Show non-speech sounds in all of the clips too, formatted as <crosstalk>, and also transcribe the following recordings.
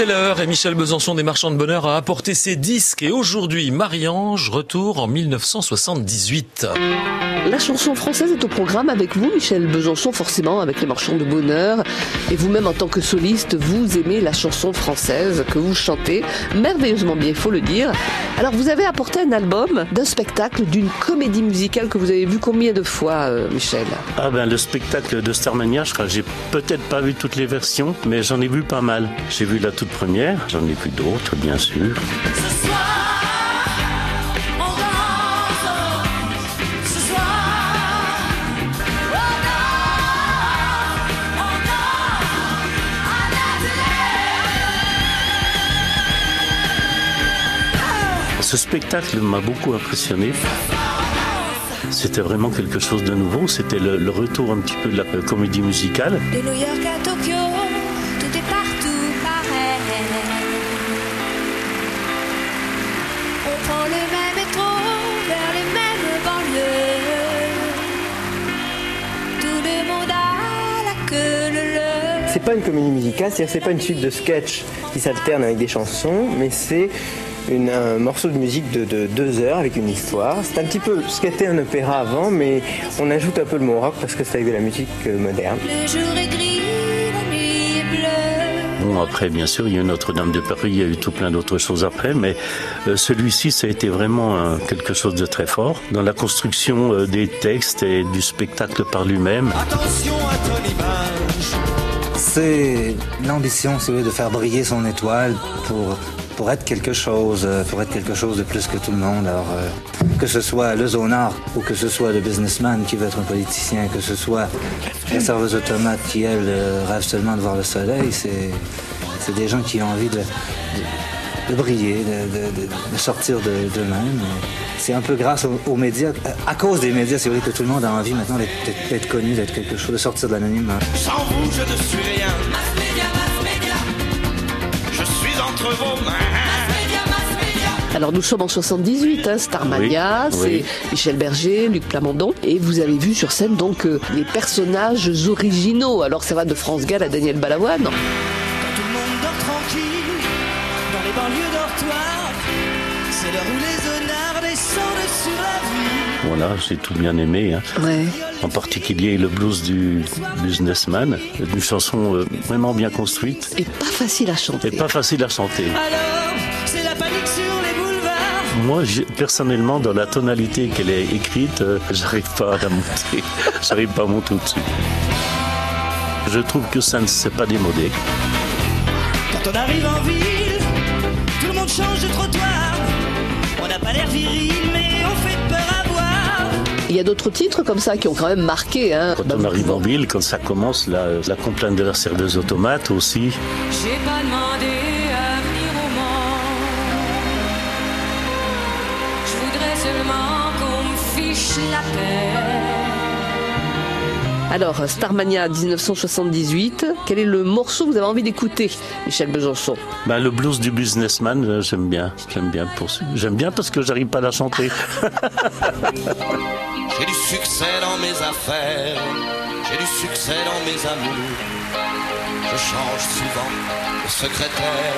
et Michel Besançon des Marchands de Bonheur a apporté ses disques et aujourd'hui Marie-Ange retour en 1978. La chanson française est au programme avec vous, Michel Besançon, forcément avec les Marchands de Bonheur. Et vous-même, en tant que soliste, vous aimez la chanson française que vous chantez merveilleusement bien, il faut le dire. Alors, vous avez apporté un album d'un spectacle, d'une comédie musicale que vous avez vu combien de fois, euh, Michel? Ah ben, le spectacle de Starmania, je crois, j'ai peut-être pas vu toutes les versions, mais j'en ai vu pas mal. J'ai vu la toute première, j'en ai vu d'autres, bien sûr. Ce spectacle m'a beaucoup impressionné. C'était vraiment quelque chose de nouveau. C'était le, le retour un petit peu de la comédie musicale. De New York à Tokyo, tout est partout pareil. On prend le même métro vers les mêmes banlieues. Tout le monde a la queue le le. C'est pas une comédie musicale, c'est-à-dire c'est pas une suite de sketchs qui s'alternent avec des chansons, mais c'est une- un morceau de musique de, de deux heures avec une histoire. C'est un petit peu ce qu'était un opéra avant, mais on ajoute un peu le mot rock parce que c'est avec de la musique euh, moderne. Le jour est gris, la nuit est bleue. Bon, après, bien sûr, il y a eu Notre-Dame de Paris, il y a eu tout plein d'autres choses après, mais euh, celui-ci, ça a été vraiment euh, quelque chose de très fort dans la construction euh, des textes et du spectacle par lui-même. C'est l'ambition, si vous voulez, de faire briller son étoile pour, pour être quelque chose, euh, pour être quelque chose de plus que tout le monde. Alors, euh, que ce soit le zonard ou que ce soit le businessman qui veut être un politicien, que ce soit la serveuse automate qui, elle, euh, rêve seulement de voir le soleil, c'est, c'est des gens qui ont envie de, de, briller, de, de- sortir de- d'eux-mêmes. C'est un peu grâce aux, médias, à cause des médias, c'est vrai que tout le monde a envie maintenant d'être, connu, d'être quelque chose, de sortir de l'anonymat. Je suis entre vos mains. Alors nous sommes en 78, hein, Starmania, Oui, c'est oui. Michel Berger, Luc Plamondon, et vous avez vu sur scène donc euh, les personnages originaux. Alors ça va de France Gall à Daniel Balavoine. Tout le monde dort tranquille dans les banlieues dortoirs. C'est l'heure où les honnards descendent sur la vie. Voilà, j'ai tout bien aimé. hein. Ouais. En particulier le blues du businessman, une chanson euh, vraiment bien construite Et pas facile à chanter. et pas facile à chanter. Alors, c'est la panique sur les boulevards. Moi, personnellement, dans la tonalité qu'elle est écrite, euh, j'arrive pas à la monter. <laughs> j'arrive pas à monter au-dessus. Je trouve que ça ne s'est pas démodé. Quand on arrive en ville, tout le monde change de trottoir. N'a pas l'air viril, mais on fait peur à voir. Il y a d'autres titres comme ça qui ont quand même marqué. Hein. Quand Bah, on arrive en ville, quand ça commence, la, la complainte de la serveuse automate aussi. J'ai pas demandé à venir au monde. Je voudrais seulement qu'on me fiche la paix. Alors, Starmania 1978, quel est le morceau que vous avez envie d'écouter, Michel Besançon? Ben, le blues du businessman, euh, j'aime bien. J'aime bien, pour... j'aime bien parce que j'arrive pas à la chanter. <laughs> J'ai du succès dans mes affaires. J'ai du succès dans mes amours. Je change souvent de secrétaire.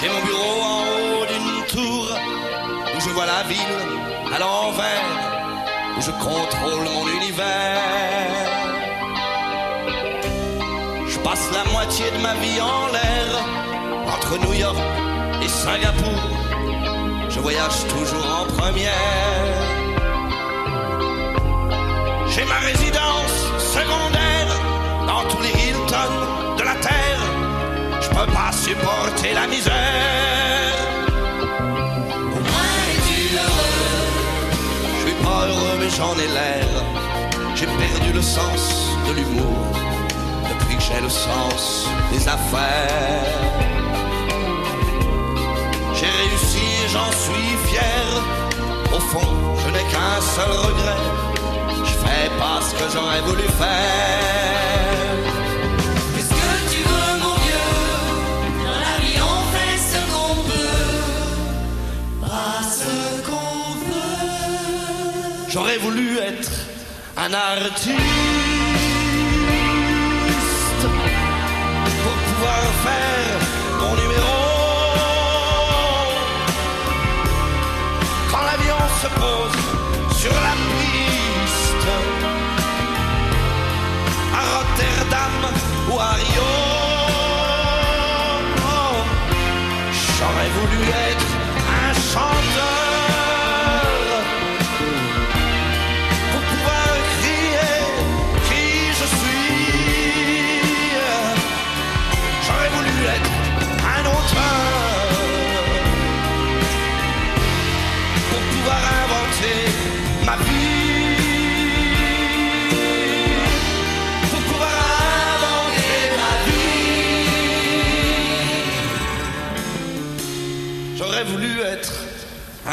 J'ai mon bureau en haut d'une tour où je vois la ville à l'envers, je contrôle mon univers. Je passe la moitié de ma vie en l'air entre New York et Singapour. Je voyage toujours en première. J'ai ma résidence secondaire dans tous les Hilton de la terre. Je peux pas supporter la misère. J'en ai l'air. J'ai perdu le sens de l'humour depuis que j'ai le sens des affaires. J'ai réussi j'en suis fier. Au fond, je n'ai qu'un seul regret. Je fais pas ce que j'aurais voulu faire. J'aurais voulu être un artiste pour pouvoir faire mon numéro. Quand l'avion se pose sur la piste à Rotterdam ou à Rio.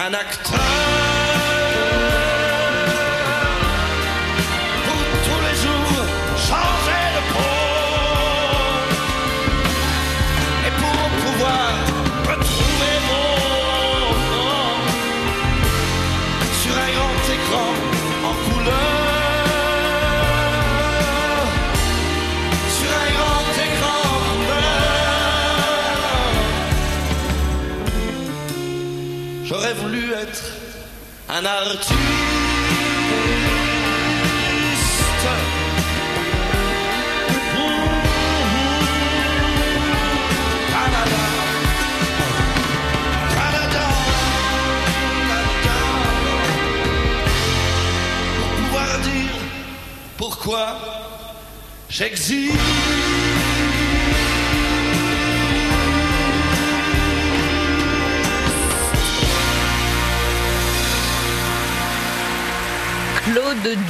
Un acteur voulu être un artiste. Pour pouvoir dire pourquoi j'existe.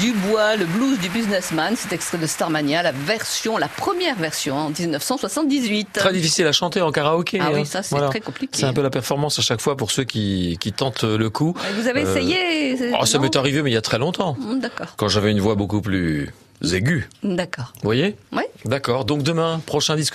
Dubois, le blues du businessman, c'est extrait de Starmania, la version, la première version en 1978. Très difficile à chanter en karaoké. Ah oui, hein. ça, c'est très compliqué. C'est un peu la performance à chaque fois pour ceux qui, qui tentent le coup. Vous avez Euh, essayé Oh, ça m'est arrivé, mais il y a très longtemps. Hum, D'accord, Quand j'avais une voix beaucoup plus aiguë. d'accord. Vous voyez? Ouais. D'accord. Donc demain, prochain disque.